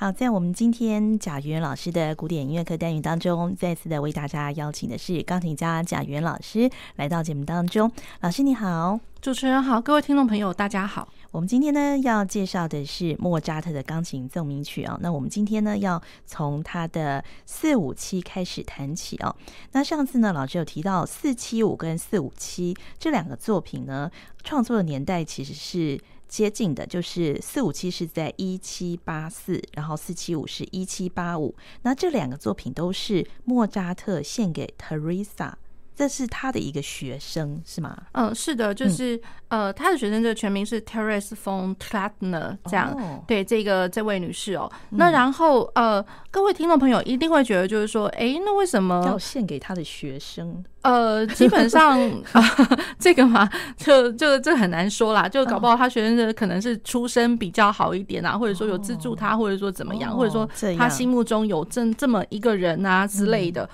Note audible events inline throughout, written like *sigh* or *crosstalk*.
好，在我们今天贾元老师的古典音乐课单元当中，再次的为大家邀请的是钢琴家贾元老师来到节目当中。老师你好，主持人好，各位听众朋友大家好。我们今天呢要介绍的是莫扎特的钢琴奏鸣曲啊。那我们今天呢要从他的四五七开始谈起哦。那上次呢老师有提到四七五跟四五七这两个作品呢，创作的年代其实是。接近的就是四五七是在一七八四，然后四七五是一七八五。那这两个作品都是莫扎特献给 Teresa，这是他的一个学生是吗？嗯，是的，就是、嗯、呃，他的学生的全名是 Therese von Plattner，这样、哦、对这个这位女士哦。嗯、那然后呃，各位听众朋友一定会觉得就是说，哎，那为什么要献给他的学生？呃，基本上啊，*laughs* 这个嘛，就就这很难说啦。就搞不好他学生的可能是出身比较好一点啊，或者说有资助他，或者说怎么样，或者说他心目中有这这么一个人啊之类的。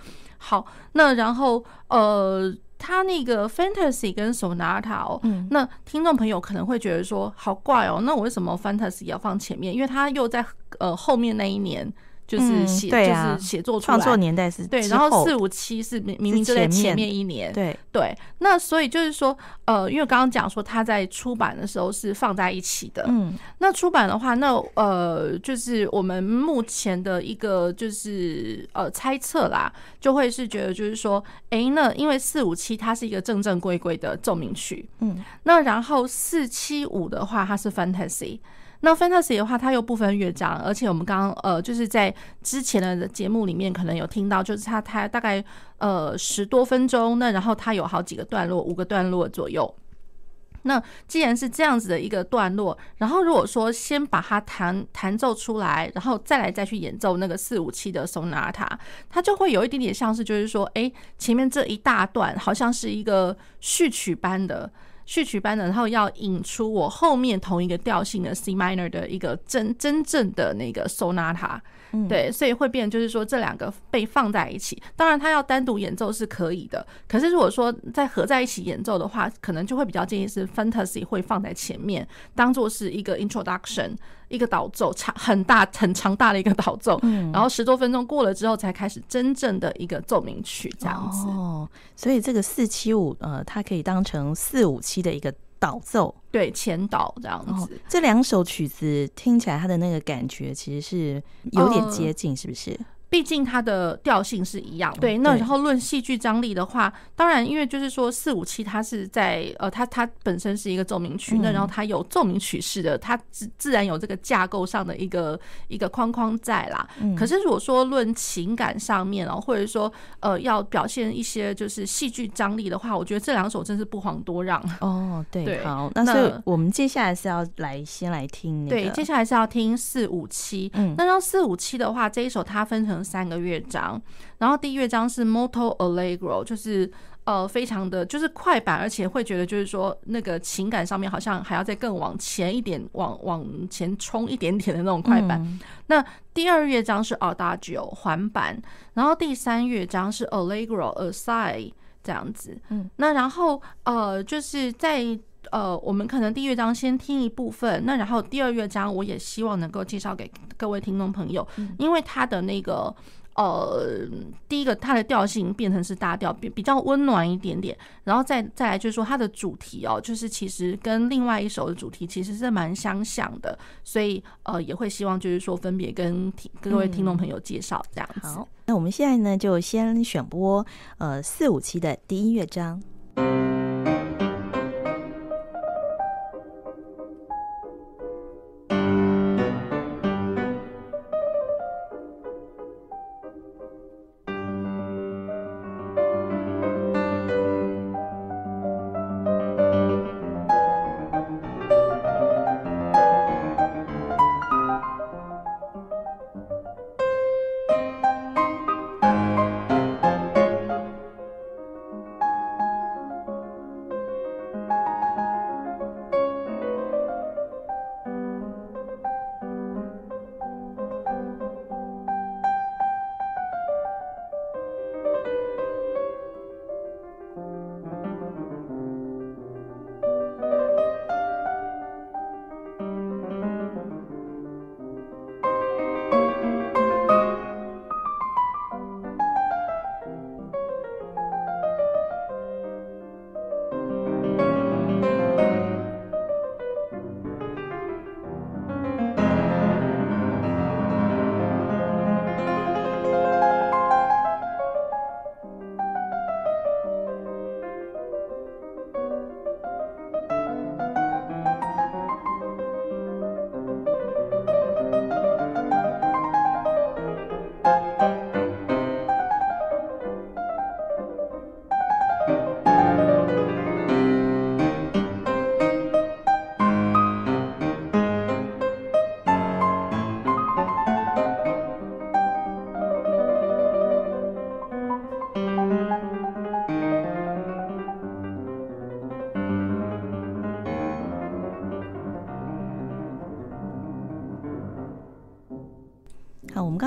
好，那然后呃，他那个 Fantasy 跟 Sonata 哦，那听众朋友可能会觉得说好怪哦，那我为什么 Fantasy 要放前面？因为他又在呃后面那一年。就是写，就是写作创作年代是对，然后四五七是明明就在前面一年，对对。那所以就是说，呃，因为刚刚讲说他在出版的时候是放在一起的，嗯，那出版的话，那呃，就是我们目前的一个就是呃猜测啦，就会是觉得就是说，哎，那因为四五七它是一个正正规规的奏鸣曲，嗯，那然后四七五的话，它是 Fantasy。那 Fantasy 的话，它又不分乐章，而且我们刚刚呃，就是在之前的节目里面可能有听到，就是它它大概呃十多分钟，那然后它有好几个段落，五个段落左右。那既然是这样子的一个段落，然后如果说先把它弹弹奏出来，然后再来再去演奏那个四五七的 Sonata，它就会有一点点像是就是说，哎，前面这一大段好像是一个序曲般的。序曲班，然后要引出我后面同一个调性的 C minor 的一个真真正的那个 sonata，对，所以会变就是说这两个被放在一起。当然，它要单独演奏是可以的，可是如果说再合在一起演奏的话，可能就会比较建议是 fantasy 会放在前面，当做是一个 introduction。一个导奏长很大很长大的一个导奏，嗯，然后十多分钟过了之后才开始真正的一个奏鸣曲这样子。哦，所以这个四七五呃，它可以当成四五七的一个导奏，对，前导这样子。哦，这两首曲子听起来它的那个感觉其实是有点接近，是不是？呃毕竟它的调性是一样，对。那然后论戏剧张力的话，当然，因为就是说四五七它是在呃，它它本身是一个奏鸣曲，那然后它有奏鸣曲式的，它自自然有这个架构上的一个一个框框在啦。可是如果说论情感上面哦，或者说呃要表现一些就是戏剧张力的话，我觉得这两首真是不遑多让。哦，对，好，那所以我们接下来是要来先来听那个，对，接下来是要听四五七。嗯，那让四五七的话，这一首它分成。三个乐章，然后第一乐章是 Molto Allegro，就是呃非常的就是快板，而且会觉得就是说那个情感上面好像还要再更往前一点，往往前冲一点点的那种快板。嗯、那第二乐章是 Adagio 缓板，然后第三乐章是 Allegro aside 这样子。嗯，那然后呃就是在。呃，我们可能第一乐章先听一部分，那然后第二乐章我也希望能够介绍给各位听众朋友，因为它的那个呃，第一个它的调性变成是大调，比比较温暖一点点，然后再再来就是说它的主题哦，就是其实跟另外一首的主题其实是蛮相像的，所以呃也会希望就是说分别跟听各位听众朋友介绍这样子。嗯。好，那我们现在呢就先选播呃四五期的第一乐章。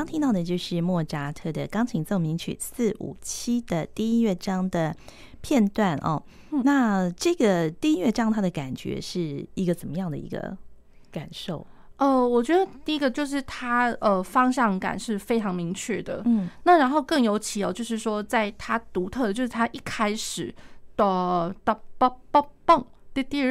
听到的就是莫扎特的钢琴奏鸣曲四五七的第一乐章的片段哦。嗯、那这个第一乐章它的感觉是一个怎么样的一个感受？呃，我觉得第一个就是它呃方向感是非常明确的。嗯，那然后更尤其哦，就是说在它独特的，就是它一开始哒哒哒哒哒。滴滴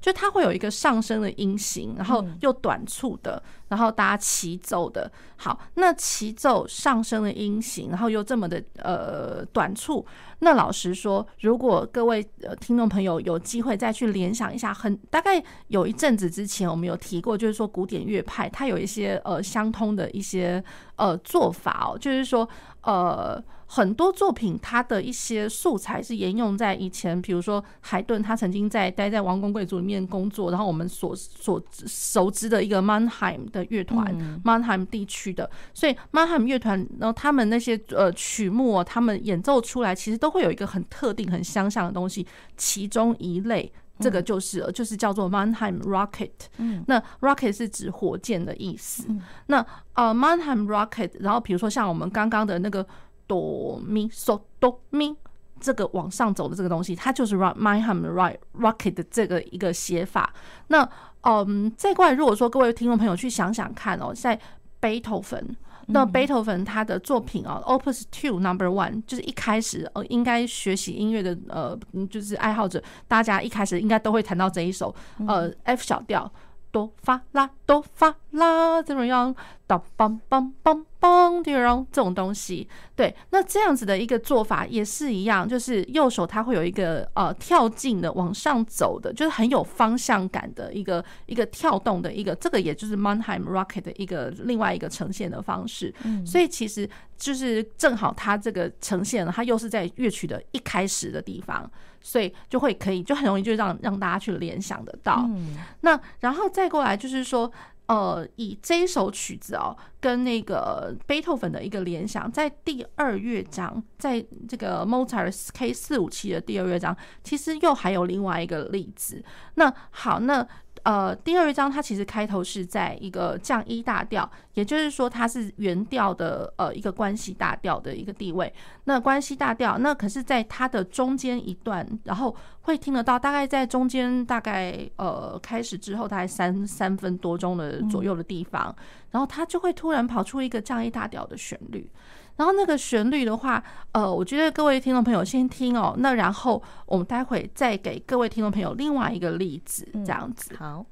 就它会有一个上升的音型，然后又短促的，然后大家齐奏的。好，那齐奏上升的音型，然后又这么的呃短促。那老实说，如果各位呃听众朋友有机会再去联想一下，很大概有一阵子之前我们有提过，就是说古典乐派它有一些呃相通的一些呃做法哦，就是说呃。很多作品，它的一些素材是沿用在以前，比如说海顿，他曾经在待在王公贵族里面工作，然后我们所所熟知的一个 Mannheim 的乐团，Mannheim 地区的，所以 Mannheim 乐团，然后他们那些呃曲目，他们演奏出来，其实都会有一个很特定、很相像的东西，其中一类，这个就是就是叫做 Mannheim Rocket，嗯。那 Rocket 是指火箭的意思，那呃 Mannheim Rocket，然后比如说像我们刚刚的那个。哆咪嗦哆咪，这个往上走的这个东西，它就是 Mannheim Rocket 的这个一个写法。那嗯，再过来，如果说各位听众朋友去想想看哦，在贝多芬，那贝多芬他的作品啊，Opus Two Number One，就是一开始呃，应该学习音乐的呃，就是爱好者，大家一开始应该都会谈到这一首呃 F 小调，哆发啦哆发啦怎么样？哒梆梆梆梆，对，然后这种东西，对，那这样子的一个做法也是一样，就是右手它会有一个呃跳进的往上走的，就是很有方向感的一个一个跳动的一个，这个也就是 Mannheim Rocket 的一个另外一个呈现的方式。嗯，所以其实就是正好它这个呈现了，它又是在乐曲的一开始的地方，所以就会可以就很容易就让让大家去联想得到。嗯，那然后再过来就是说。呃，以这一首曲子哦，跟那个贝多芬的一个联想，在第二乐章，在这个 Mozart K 四五七的第二乐章，其实又还有另外一个例子。那好，那。呃，第二章它其实开头是在一个降一大调，也就是说它是原调的呃一个关系大调的一个地位。那关系大调，那可是在它的中间一段，然后会听得到，大概在中间大概呃开始之后大概三三分多钟的左右的地方，然后它就会突然跑出一个降一大调的旋律。然后那个旋律的话，呃，我觉得各位听众朋友先听哦，那然后我们待会再给各位听众朋友另外一个例子，这样子。嗯，好。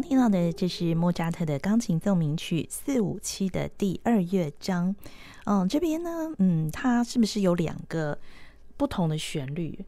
刚听到的，这是莫扎特的钢琴奏鸣曲四五七的第二乐章。嗯，这边呢，嗯，它是不是有两个不同的旋律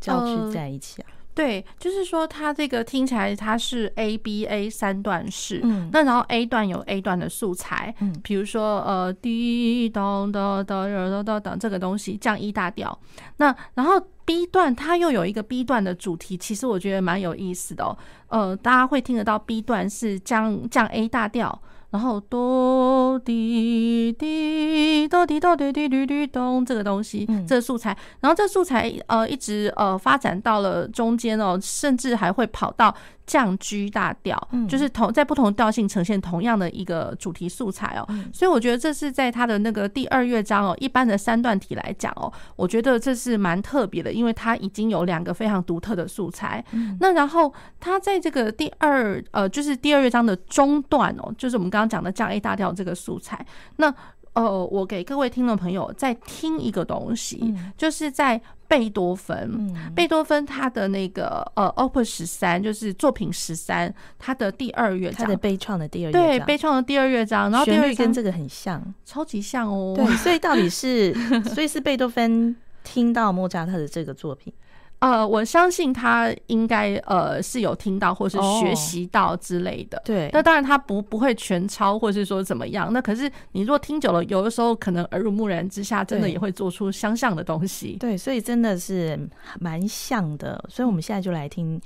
交织在一起啊？呃对，就是说它这个听起来它是 A B A 三段式，嗯，那然后 A 段有 A 段的素材，嗯，比如说呃滴咚咚咚咚咚咚这个东西降 E 大调，那然后 B 段它又有一个 B 段的主题，其实我觉得蛮有意思的哦，呃，大家会听得到 B 段是降降 A 大调。然后哆滴滴哆滴哆滴滴滴滴咚，这个东西，这个素材，然后这素材呃一直呃发展到了中间哦，甚至还会跑到。降 G 大调，就是同在不同调性呈现同样的一个主题素材哦，所以我觉得这是在他的那个第二乐章哦，一般的三段体来讲哦，我觉得这是蛮特别的，因为它已经有两个非常独特的素材。那然后它在这个第二呃，就是第二乐章的中段哦，就是我们刚刚讲的降 A 大调这个素材，那。呃，我给各位听众朋友再听一个东西，嗯、就是在贝多芬，嗯、贝多芬他的那个呃，Opus 十三，就是作品十三，他的第二乐章，他的悲怆的第二乐章，对，悲怆的第二乐章，然后旋律跟这个很像，超级像哦。对，所以到底是，*laughs* 所以是贝多芬听到莫扎特的这个作品。呃，我相信他应该呃是有听到或是学习到之类的。Oh, 对，那当然他不不会全抄，或是说怎么样。那可是你如果听久了，有的时候可能耳濡目染之下，真的也会做出相像的东西。对，所以真的是蛮像的。所以我们现在就来听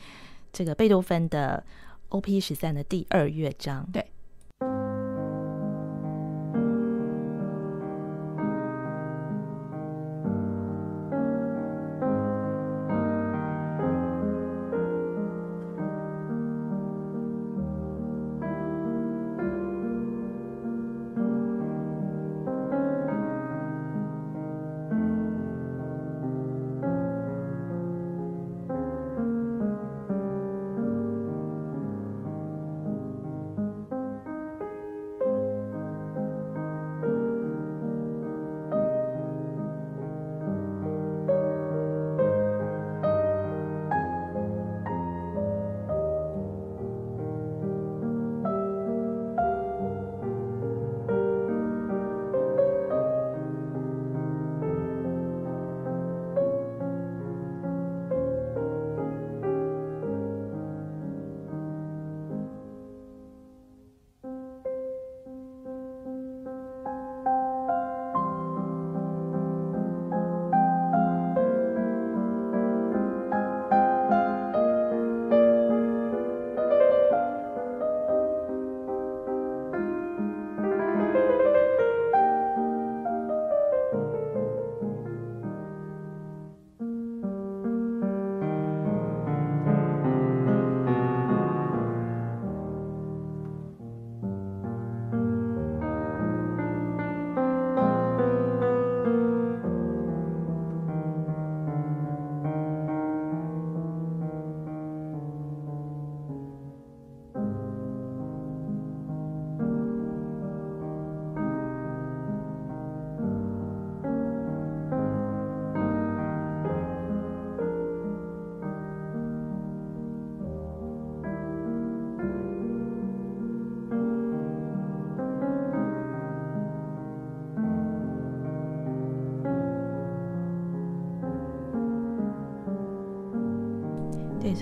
这个贝多芬的 OP 十三的第二乐章。对。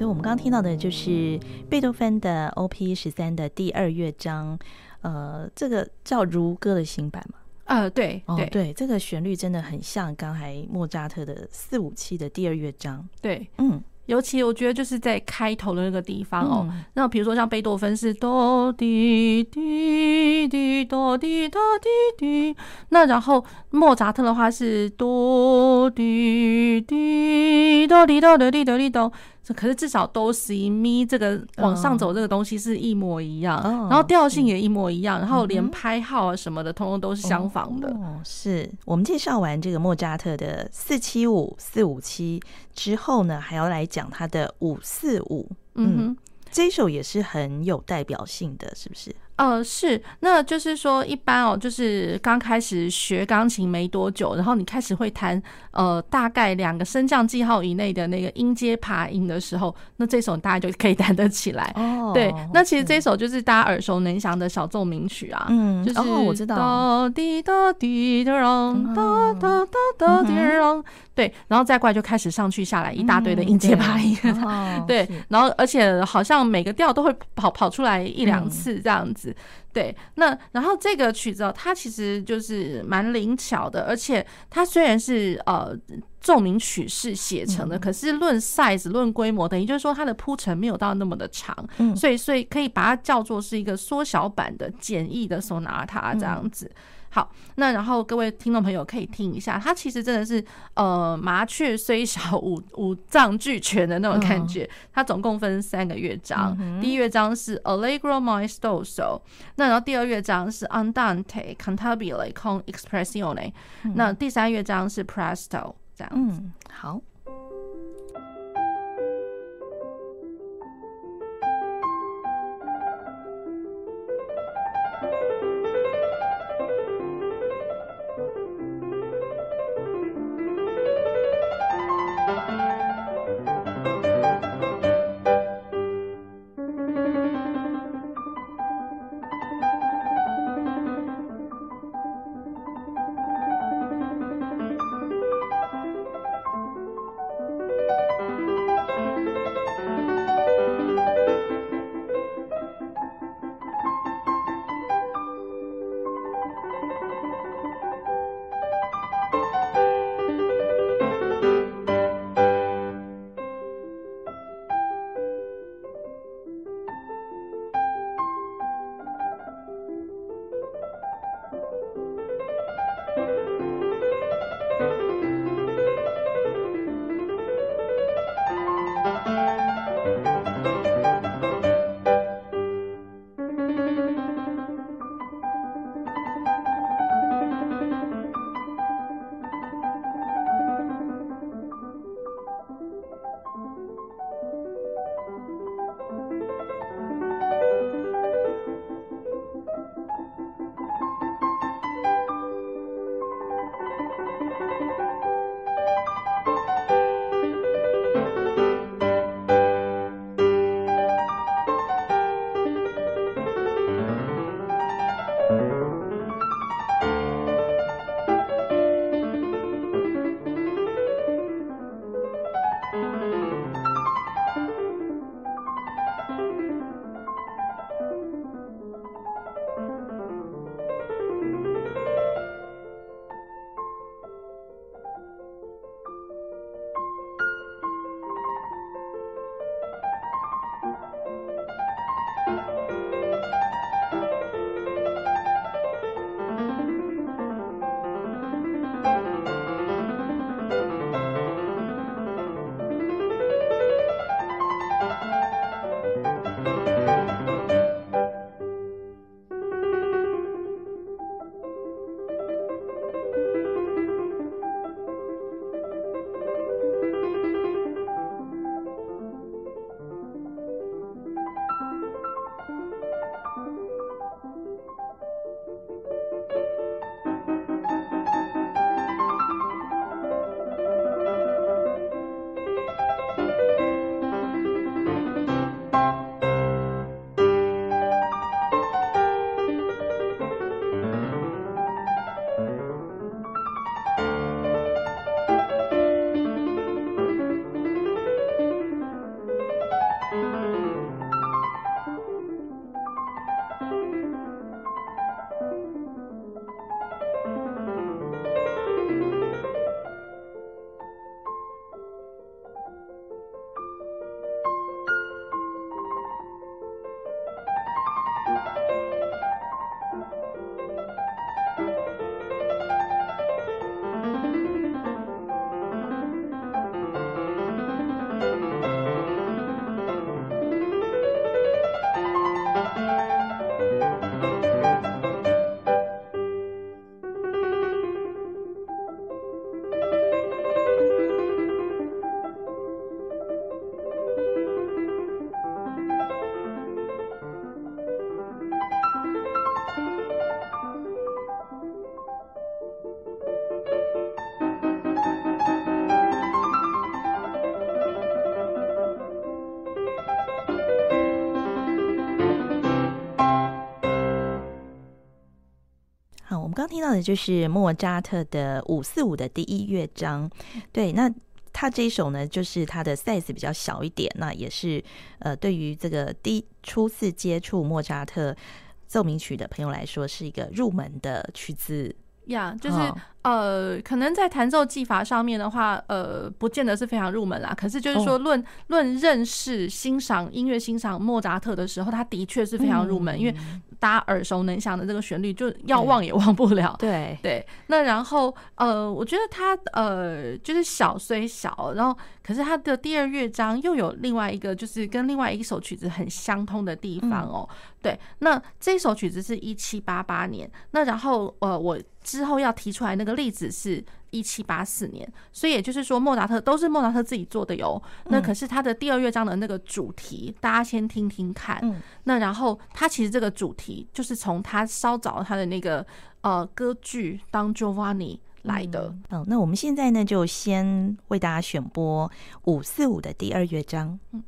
所以我们刚刚听到的就是贝多芬的 OP 十三的第二乐章，呃，这个叫如歌的新版嘛？呃，对，哦，对，这个旋律真的很像刚才莫扎特的四五七的第二乐章。对，嗯，尤其我觉得就是在开头的那个地方哦，嗯、那比如说像贝多芬是哆滴滴滴哆滴哆滴滴，那然后莫扎特的话是哆滴滴哆滴哆哆滴哆滴哆。可是至少哆西咪这个往上走这个东西是一模一样，哦、然后调性也一模一样，嗯、然后连拍号啊什么的，通通都是相仿的。哦、是我们介绍完这个莫扎特的四七五四五七之后呢，还要来讲他的五四五。嗯哼，这一首也是很有代表性的，是不是？呃，是，那就是说，一般哦，就是刚开始学钢琴没多久，然后你开始会弹呃，大概两个升降记号以内的那个音阶爬音的时候，那这首大家就可以 *laughs* 弹得起来。哦，对，那其实这首就是大家耳熟能详的小奏鸣曲啊，嗯，就是哦，我知道，哒滴哒滴哒啷，哒哒哒滴啷，对，然后再过来就开始上去下来一大堆的音阶爬音，*laughs* 对，然后而且好像每个调都会跑跑出来一两次这样子。对，那然后这个曲子哦，它其实就是蛮灵巧的，而且它虽然是呃奏鸣曲式写成的，可是论 size 论规模，等于就是说它的铺陈没有到那么的长，所以所以可以把它叫做是一个缩小版的简易的 sonata 这样子。好，那然后各位听众朋友可以听一下，它其实真的是呃麻雀虽小五五脏俱全的那种感觉。它总共分三个乐章，第一乐章是 Allegro maestoso，那然后第二乐章是 Andante cantabile con espressione，那第三乐章是 Presto 这样子。好。的就是莫扎特的五四五的第一乐章。对，那他这一首呢，就是他的 size 比较小一点，那也是呃，对于这个第初次接触莫扎特奏鸣曲的朋友来说，是一个入门的曲子。呀，yeah, 就是。哦呃，可能在弹奏技法上面的话，呃，不见得是非常入门啦。可是就是说论，论论认识、欣赏音乐、欣赏莫扎特的时候，他的确是非常入门，嗯、因为大家耳熟能详的这个旋律，就要忘也忘不了。对对。那然后，呃，我觉得他呃，就是小虽小，然后可是他的第二乐章又有另外一个，就是跟另外一首曲子很相通的地方哦。嗯、对，那这首曲子是一七八八年。那然后，呃，我之后要提出来那个。例子是一七八四年，所以也就是说，莫扎特都是莫扎特自己做的哟。那可是他的第二乐章的那个主题，大家先听听看。嗯，那然后他其实这个主题就是从他稍早他的那个呃歌剧《Don Giovanni》来的。嗯，那我们现在呢，就先为大家选播五四五的第二乐章。嗯。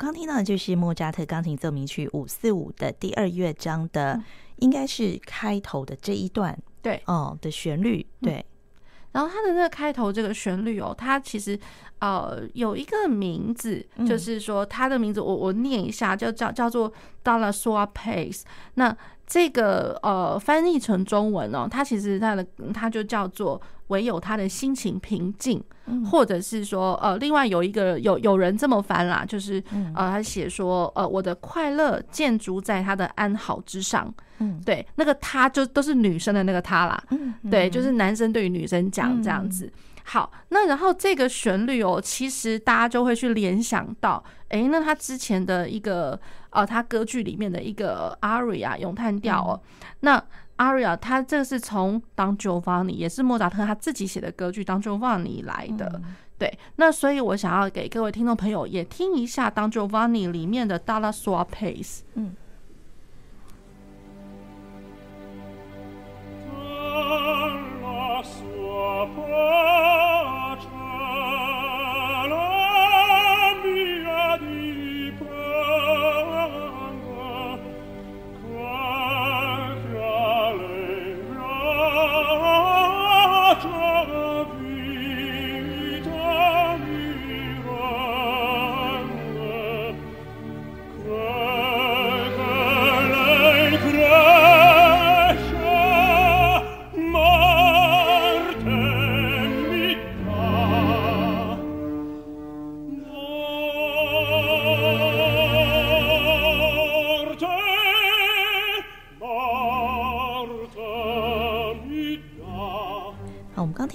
刚听到的就是莫扎特钢琴奏鸣曲五四五的第二乐章的，应该是开头的这一段，对，哦的旋律，对。然后它的那个开头这个旋律哦，它其实呃有一个名字，就是说它的名字我我念一下，就叫叫做 Dalla Sua Pace。那这个呃翻译成中文哦，它其实它的它就叫做唯有他的心情平静，或者是说呃另外有一个有有人这么翻啦，就是呃他写说呃我的快乐建筑在他的安好之上，嗯，对，那个他就都是女生的那个他啦，嗯，对，就是男生对于女生讲这样子。好，那然后这个旋律哦，其实大家就会去联想到，诶，那他之前的一个呃，他歌剧里面的一个 aria 咏叹调哦，嗯、那 aria 他这个是从 Don Giovanni 也是莫扎特他自己写的歌剧 Don Giovanni 来的，嗯、对，那所以我想要给各位听众朋友也听一下 Don Giovanni 里面的 Dalla Sua Pace，嗯。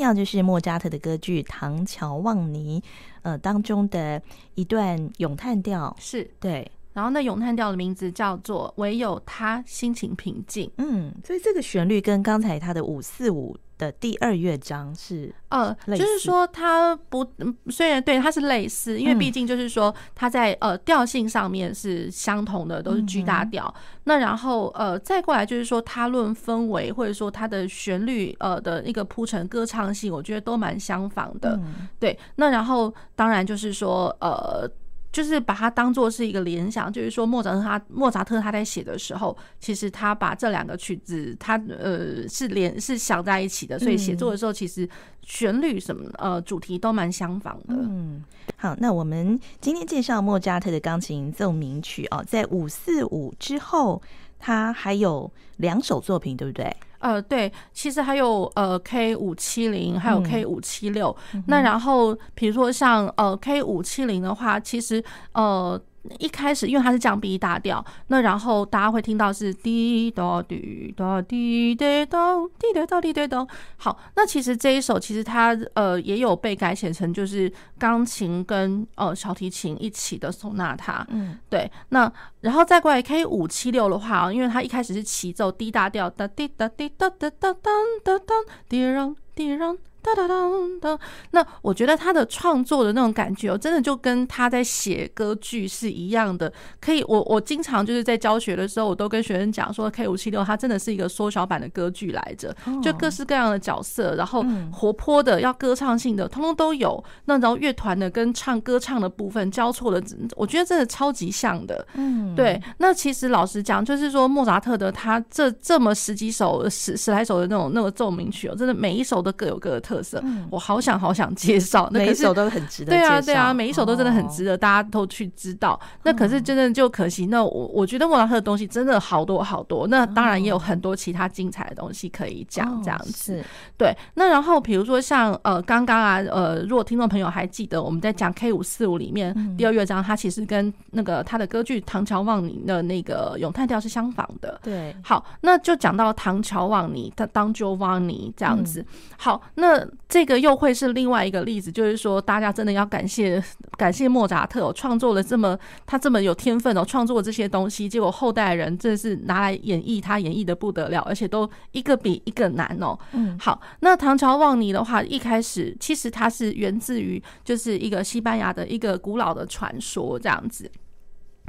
那就是莫扎特的歌剧《唐乔旺尼》呃当中的一段咏叹调，是对。然后那咏叹调的名字叫做“唯有他心情平静”。嗯，所以这个旋律跟刚才他的五四五的第二乐章是呃，就是说它不虽然对它是类似，因为毕竟就是说它在呃调性上面是相同的，都是 G 大调。那然后呃再过来就是说它论氛围或者说它的旋律呃的一个铺陈歌唱性，我觉得都蛮相仿的。对，那然后当然就是说呃。就是把它当做是一个联想，就是说莫扎特他莫扎特他在写的时候，其实他把这两个曲子他呃是连是想在一起的，所以写作的时候其实旋律什么呃主题都蛮相仿的。嗯，好，那我们今天介绍莫扎特的钢琴奏鸣曲哦，在五四五之后，他还有两首作品，对不对？呃，对，其实还有呃 K 五七零，还有 K 五七六。那然后比如说像呃 K 五七零的话，其实呃。一开始，因为它是降 B 大调，那然后大家会听到是滴答滴答滴答咚滴答答滴答咚。好，那其实这一首其实它呃也有被改写成就是钢琴跟呃小提琴一起的索纳塔。嗯，对。那然后再过来 K 五七六的话，因为它一开始是齐奏 D 大调哒滴哒滴哒哒哒哒哒哒滴让滴让。哒哒哒哒，那我觉得他的创作的那种感觉哦，真的就跟他在写歌剧是一样的。可以，我我经常就是在教学的时候，我都跟学生讲说，K 五七六它真的是一个缩小版的歌剧来着，就各式各样的角色，然后活泼的、要歌唱性的，通通都有。那然后乐团的跟唱歌唱的部分交错的，我觉得真的超级像的。嗯，对。那其实老实讲，就是说莫扎特的他这这么十几首、十十来首的那种那个奏鸣曲哦，真的每一首都各有各的特。特色，我好想好想介绍，那每一首都很值得。对啊，对啊，每一首都真的很值得，大家都去知道。那可是真的就可惜，那我我觉得莫扎特的东西真的好多好多。那当然也有很多其他精彩的东西可以讲，这样子。对，那然后比如说像呃刚刚啊呃，如果听众朋友还记得我们在讲 K 五四五里面第二乐章，它其实跟那个他的歌剧《唐乔望尼》的那个咏叹调是相仿的。对，好，那就讲到唐乔望尼的 Don Giovanni 这样子。好，那。这个又会是另外一个例子，就是说，大家真的要感谢感谢莫扎特哦，创作了这么他这么有天分哦，创作了这些东西，结果后代人真的是拿来演绎，他演绎的不得了，而且都一个比一个难哦。嗯，好，那唐朝望尼的话，一开始其实它是源自于就是一个西班牙的一个古老的传说这样子，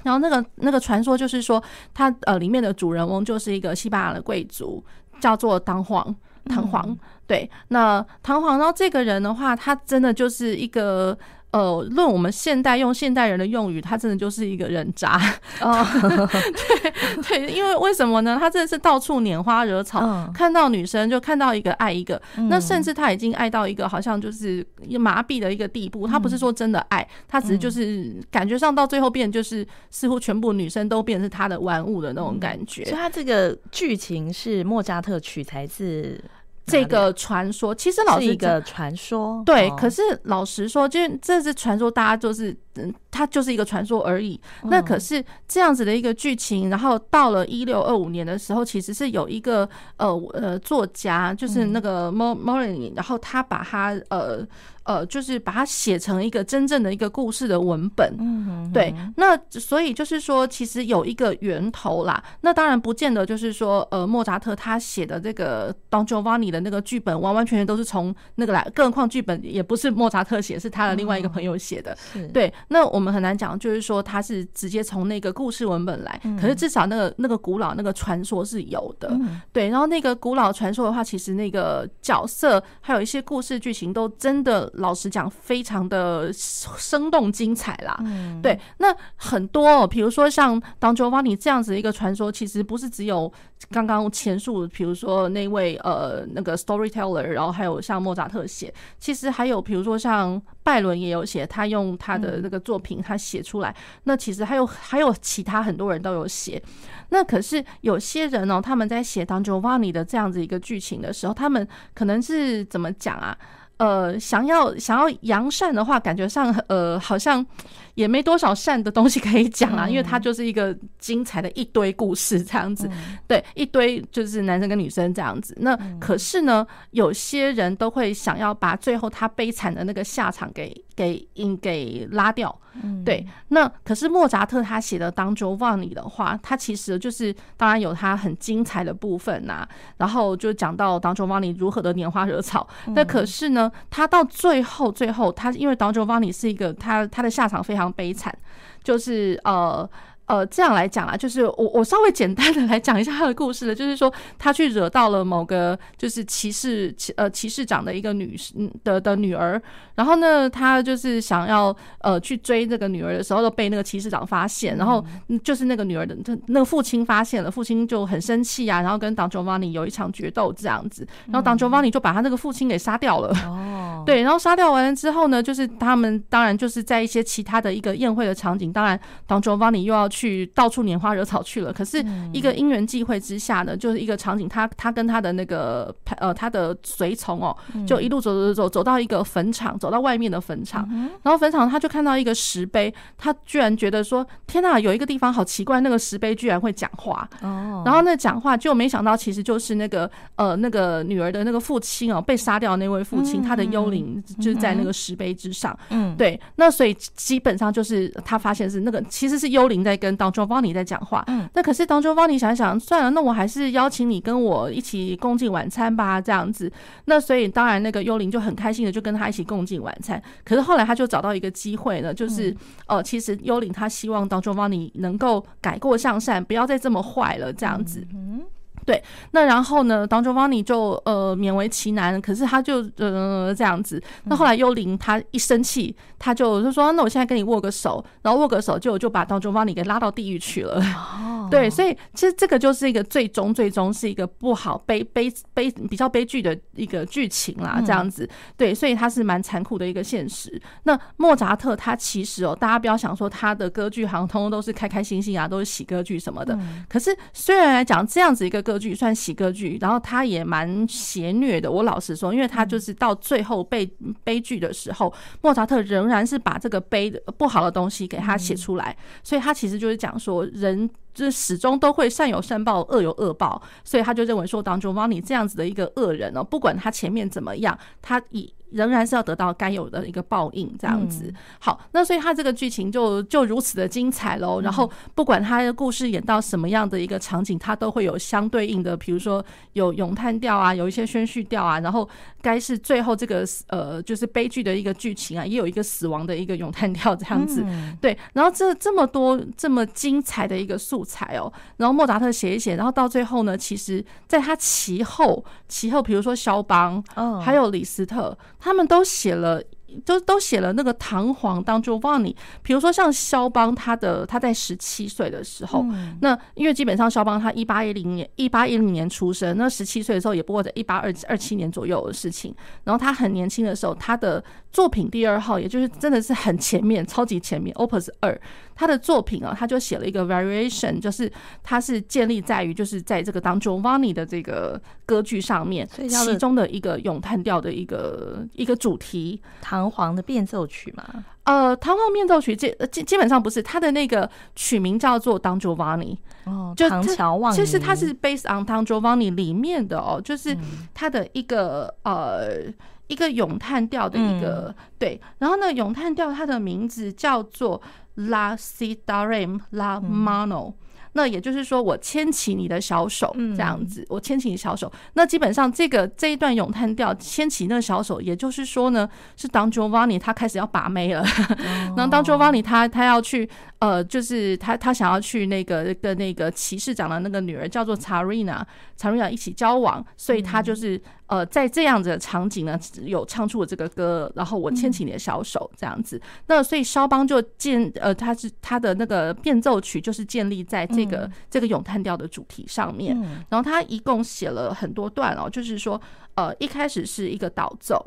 然后那个那个传说就是说，它呃里面的主人翁就是一个西班牙的贵族，叫做当皇。弹簧，对，那弹簧，然后这个人的话，他真的就是一个呃，论我们现代用现代人的用语，他真的就是一个人渣。哦，*laughs* 对对，因为为什么呢？他真的是到处拈花惹草，嗯、看到女生就看到一个爱一个，嗯、那甚至他已经爱到一个好像就是麻痹的一个地步。他不是说真的爱，他只是就是感觉上到最后变就是似乎全部女生都变成是他的玩物的那种感觉。所以他这个剧情是莫扎特取材自。这个传说其实老是一个传说，对。可是老实说，就这是传说，大家就是嗯，它就是一个传说而已。那可是这样子的一个剧情，然后到了一六二五年的时候，其实是有一个呃呃作家，就是那个 Molyneux，然后他把他呃。呃，就是把它写成一个真正的一个故事的文本，嗯，对。那所以就是说，其实有一个源头啦。那当然不见得就是说，呃，莫扎特他写的这个 Don Giovanni 的那个剧本，完完全全都是从那个来。更何况剧本也不是莫扎特写，是他的另外一个朋友写的。对。那我们很难讲，就是说他是直接从那个故事文本来。可是至少那个那个古老那个传说是有的。对。然后那个古老传说的话，其实那个角色还有一些故事剧情都真的。老实讲，非常的生动精彩啦。嗯，对，那很多，比如说像 Don Giovanni 这样子的一个传说，其实不是只有刚刚前述，比如说那位呃那个 storyteller，然后还有像莫扎特写，其实还有比如说像拜伦也有写，他用他的那个作品他写出来。那其实还有还有其他很多人都有写。那可是有些人哦，他们在写 Don Giovanni 的这样子一个剧情的时候，他们可能是怎么讲啊？呃，想要想要扬善的话，感觉上呃好像也没多少善的东西可以讲啊，因为它就是一个精彩的一堆故事这样子，对，一堆就是男生跟女生这样子。那可是呢，有些人都会想要把最后他悲惨的那个下场给给应给拉掉，对。那可是莫扎特他写的《Don Giovanni》的话，他其实就是当然有他很精彩的部分呐，然后就讲到 Don Giovanni 如何的拈花惹草，那可是呢。他到最后，最后他因为 Don Giovanni 是一个他他的下场非常悲惨，就是呃。呃，这样来讲啊，就是我我稍微简单的来讲一下他的故事了，就是说他去惹到了某个就是骑士呃骑士长的一个女的的女儿，然后呢，他就是想要呃去追这个女儿的时候，都被那个骑士长发现，然后就是那个女儿的那个父亲发现了，父亲就很生气啊，然后跟 Don Giovanni 有一场决斗这样子，然后 Don Giovanni 就把他那个父亲给杀掉了。哦，对，然后杀掉完了之后呢，就是他们当然就是在一些其他的一个宴会的场景，当然 Don Giovanni 又要。去到处拈花惹草去了，可是一个因缘际会之下呢，就是一个场景，他他跟他的那个呃他的随从哦，就一路走走走走到一个坟场，走到外面的坟场，然后坟场他就看到一个石碑，他居然觉得说天呐，有一个地方好奇怪，那个石碑居然会讲话哦，然后那讲话就没想到其实就是那个呃那个女儿的那个父亲哦，被杀掉的那位父亲，他的幽灵就是在那个石碑之上，嗯，对，那所以基本上就是他发现是那个其实是幽灵在跟。跟 Don Giovanni 在讲话，嗯，那可是 Don Giovanni 想想，算了，那我还是邀请你跟我一起共进晚餐吧，这样子。那所以当然那个幽灵就很开心的就跟他一起共进晚餐。可是后来他就找到一个机会呢，就是呃，其实幽灵他希望 Don Giovanni 能够改过向善，不要再这么坏了，这样子。嗯。对，那然后呢，Don Giovanni 就呃勉为其难，可是他就呃这样子。那后来幽灵他一生气，他就就说：“那我现在跟你握个手。”然后握个手就就把 Don Giovanni 给拉到地狱去了。哦，*laughs* 对，所以其实这个就是一个最终最终是一个不好悲悲悲比较悲剧的一个剧情啦，这样子。对，所以他是蛮残酷的一个现实。那莫扎特他其实哦，大家不要想说他的歌剧好像通通都是开开心心啊，都是喜歌剧什么的。可是虽然来讲这样子一个歌。歌剧算喜歌剧，然后他也蛮邪虐的。我老实说，因为他就是到最后悲悲剧的时候，莫扎特仍然是把这个悲的不好的东西给他写出来，所以他其实就是讲说，人就是始终都会善有善报，恶有恶报，所以他就认为说，当 Giovanni 这样子的一个恶人哦，不管他前面怎么样，他以。仍然是要得到该有的一个报应，这样子。好，那所以他这个剧情就就如此的精彩喽。然后不管他的故事演到什么样的一个场景，他都会有相对应的，比如说有咏叹调啊，有一些宣叙调啊。然后该是最后这个呃，就是悲剧的一个剧情啊，也有一个死亡的一个咏叹调这样子。对，然后这这么多这么精彩的一个素材哦，然后莫扎特写一写，然后到最后呢，其实在他其后其后，比如说肖邦，还有李斯特。他们都写了都都写了那个唐璜当 Giovanni，比如说像肖邦，他的他在十七岁的时候，嗯、那因为基本上肖邦他一八一零年一八一零年出生，那十七岁的时候也不过在一八二二七年左右的事情。然后他很年轻的时候，他的作品第二号，也就是真的是很前面，超级前面，Opus 二，他的作品啊，他就写了一个 Variation，就是他是建立在于就是在这个 Don Giovanni 的这个歌剧上面，其中的一个咏叹调的一个一个主题。唐璜的变奏曲嘛？呃，唐璜变奏曲基基基本上不是，他的那个曲名叫做 Don Giovanni 哦，唐乔望。其实它是 based on Don Giovanni 里面的哦，就是它的一个、嗯、呃一个咏叹调的一个、嗯、对，然后呢，咏叹调它的名字叫做 Si darem la mano。那也就是说，我牵起你的小手，这样子，我牵起你小手。那基本上，这个这一段咏叹调牵起那个小手，也就是说呢，是 Don Giovanni 他开始要把妹了。*laughs* 然后 Don Giovanni 他他要去，呃，就是他他想要去那个跟那个骑士长的那个女儿叫做 Zarina，Zarina 一起交往，所以他就是。呃，在这样子的场景呢，有唱出我这个歌，然后我牵起你的小手这样子。嗯、那所以肖邦就建，呃，他是他的那个变奏曲就是建立在这个、嗯、这个咏叹调的主题上面。嗯、然后他一共写了很多段哦，就是说，呃，一开始是一个导奏。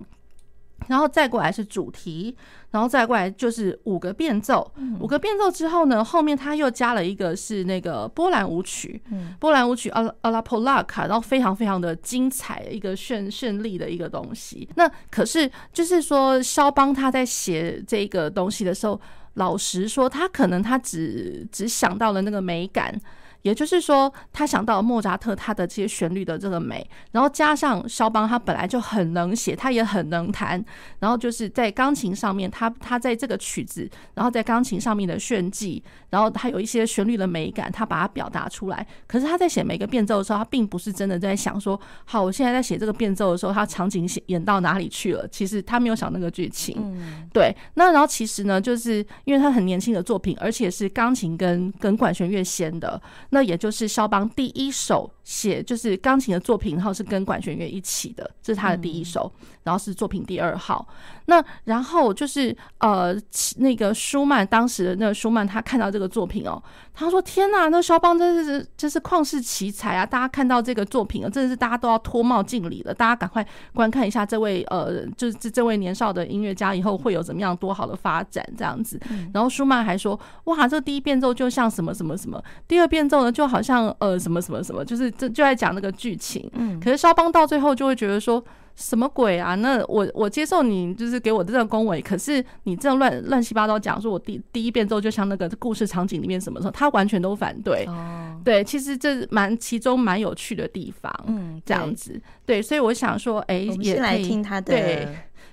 然后再过来是主题，然后再过来就是五个变奏。五个变奏之后呢，后面他又加了一个是那个波兰舞曲，波兰舞曲阿阿拉波拉卡，然后非常非常的精彩，一个绚绚丽的一个东西。那可是就是说，肖邦他在写这个东西的时候，老实说，他可能他只只想到了那个美感。也就是说，他想到莫扎特他的这些旋律的这个美，然后加上肖邦他本来就很能写，他也很能弹，然后就是在钢琴上面，他他在这个曲子，然后在钢琴上面的炫技，然后他有一些旋律的美感，他把它表达出来。可是他在写每个变奏的时候，他并不是真的在想说，好，我现在在写这个变奏的时候，他场景演演到哪里去了？其实他没有想那个剧情。嗯，对。那然后其实呢，就是因为他很年轻的作品，而且是钢琴跟跟管弦乐先的。那也就是肖邦第一首写就是钢琴的作品，然后是跟管弦乐一起的，这是他的第一首，然后是作品第二号。那然后就是呃，那个舒曼当时的那个舒曼，他看到这个作品哦，他说：“天呐，那肖邦真是真是旷世奇才啊！大家看到这个作品啊，真的是大家都要脱帽敬礼了。大家赶快观看一下这位呃，就是这这位年少的音乐家以后会有怎么样多好的发展这样子。然后舒曼还说：哇，这第一变奏就像什么什么什么，第二变奏呢就好像呃什么什么什么，就是这就在讲那个剧情。嗯，可是肖邦到最后就会觉得说。”什么鬼啊？那我我接受你就是给我的这个恭维，可是你这样乱乱七八糟讲，说我第第一遍之后就像那个故事场景里面什么时候，他完全都反对。哦，对，其实这蛮其中蛮有趣的地方。嗯，这样子，对，所以我想说，哎，也来听他的，对，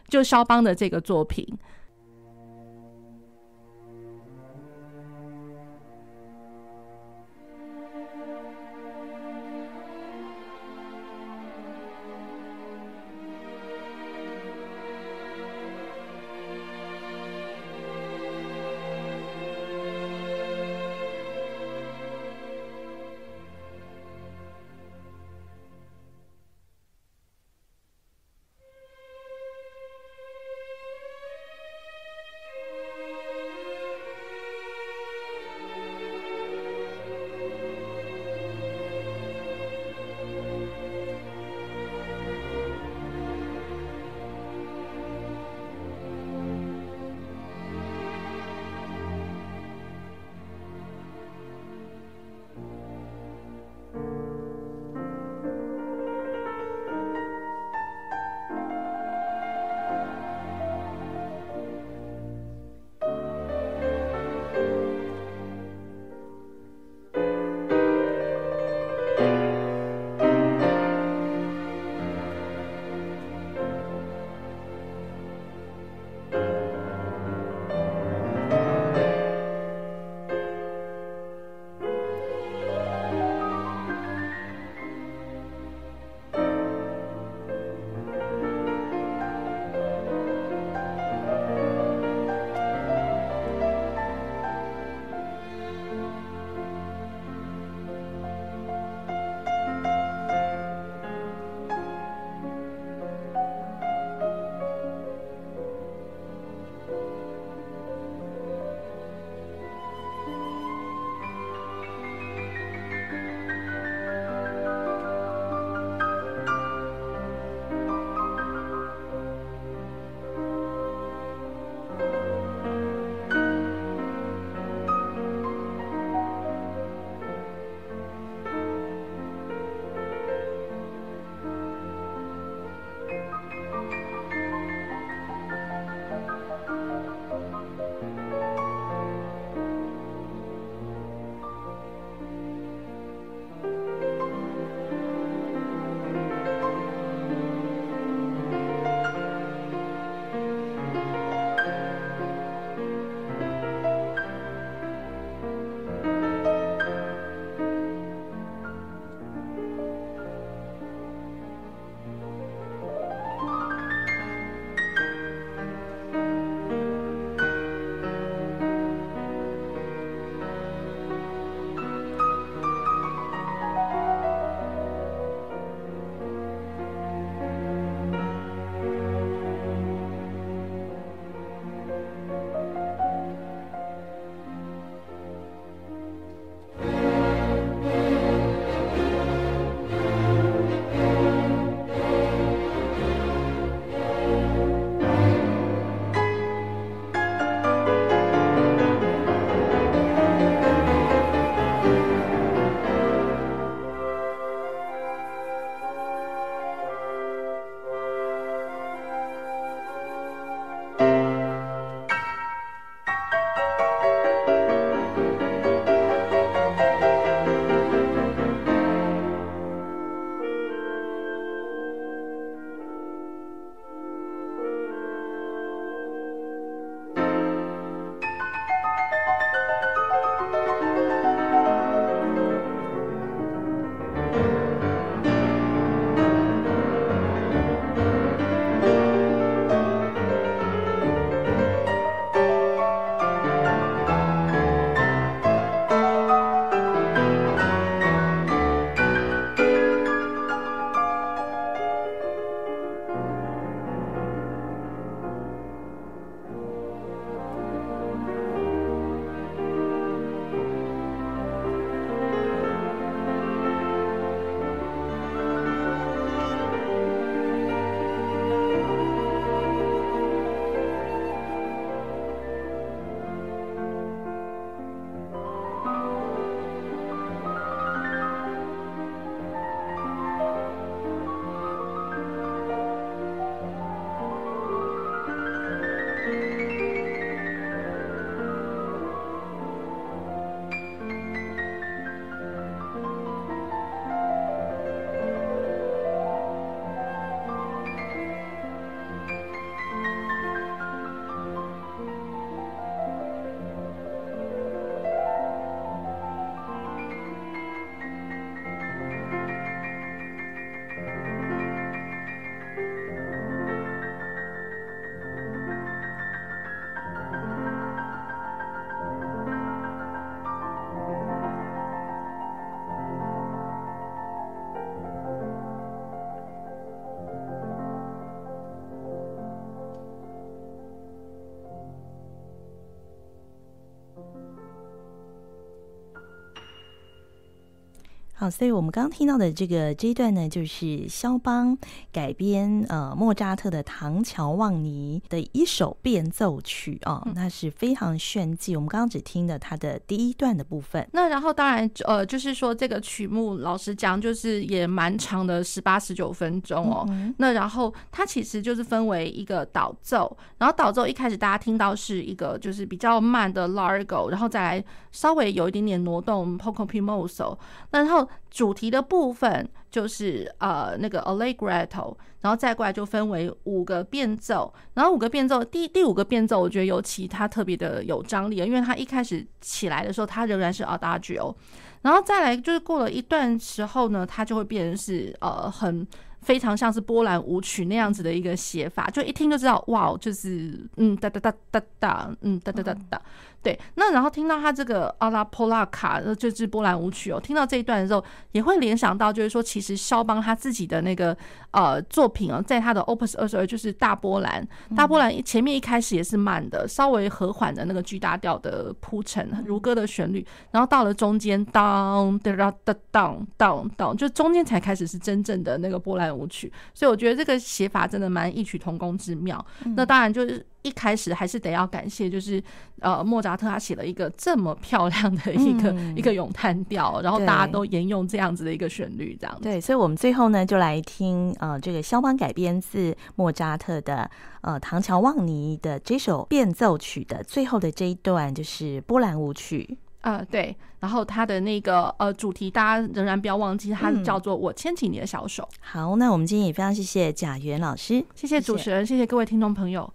就肖邦的这个作品。好，所以我们刚刚听到的这个这一段呢，就是肖邦改编呃莫扎特的《唐乔旺尼》的一首变奏曲啊，那、哦、是非常炫技。我们刚刚只听了它的第一段的部分。那然后当然呃，就是说这个曲目老实讲，就是也蛮长的，十八十九分钟哦。嗯、那然后它其实就是分为一个导奏，然后导奏一开始大家听到是一个就是比较慢的 Largo，然后再来稍微有一点点挪动 Poco Pimoso，那然后。主题的部分就是呃那个 Allegretto，然后再过来就分为五个变奏，然后五个变奏第第五个变奏我觉得尤其它特别的有张力，因为它一开始起来的时候它仍然是 Adagio，然后再来就是过了一段时候呢，它就会变成是呃很非常像是波兰舞曲那样子的一个写法，就一听就知道哇，就是嗯哒哒哒哒哒，嗯哒哒哒哒。对，那然后听到他这个阿拉波拉卡，就是波兰舞曲哦。听到这一段的时候，也会联想到，就是说，其实肖邦他自己的那个呃作品哦，在他的 Opus 二十二，就是大波兰，大波兰前面一开始也是慢的，稍微和缓的那个 G 大调的铺陈，如歌的旋律，然后到了中间，当哒哒哒当当当，就中间才开始是真正的那个波兰舞曲。所以我觉得这个写法真的蛮异曲同工之妙。那当然就是。一开始还是得要感谢，就是呃莫扎特他写了一个这么漂亮的一个、嗯、一个咏叹调，然后大家都沿用这样子的一个旋律，这样子。对，所以我们最后呢就来听呃这个肖邦改编自莫扎特的呃唐乔旺尼的这首变奏曲的最后的这一段，就是波兰舞曲。呃，对，然后他的那个呃主题，大家仍然不要忘记，它叫做“我牵起你的小手”。嗯。好，那我们今天也非常谢谢贾元老师，谢谢主持人，谢谢，谢谢各位听众朋友。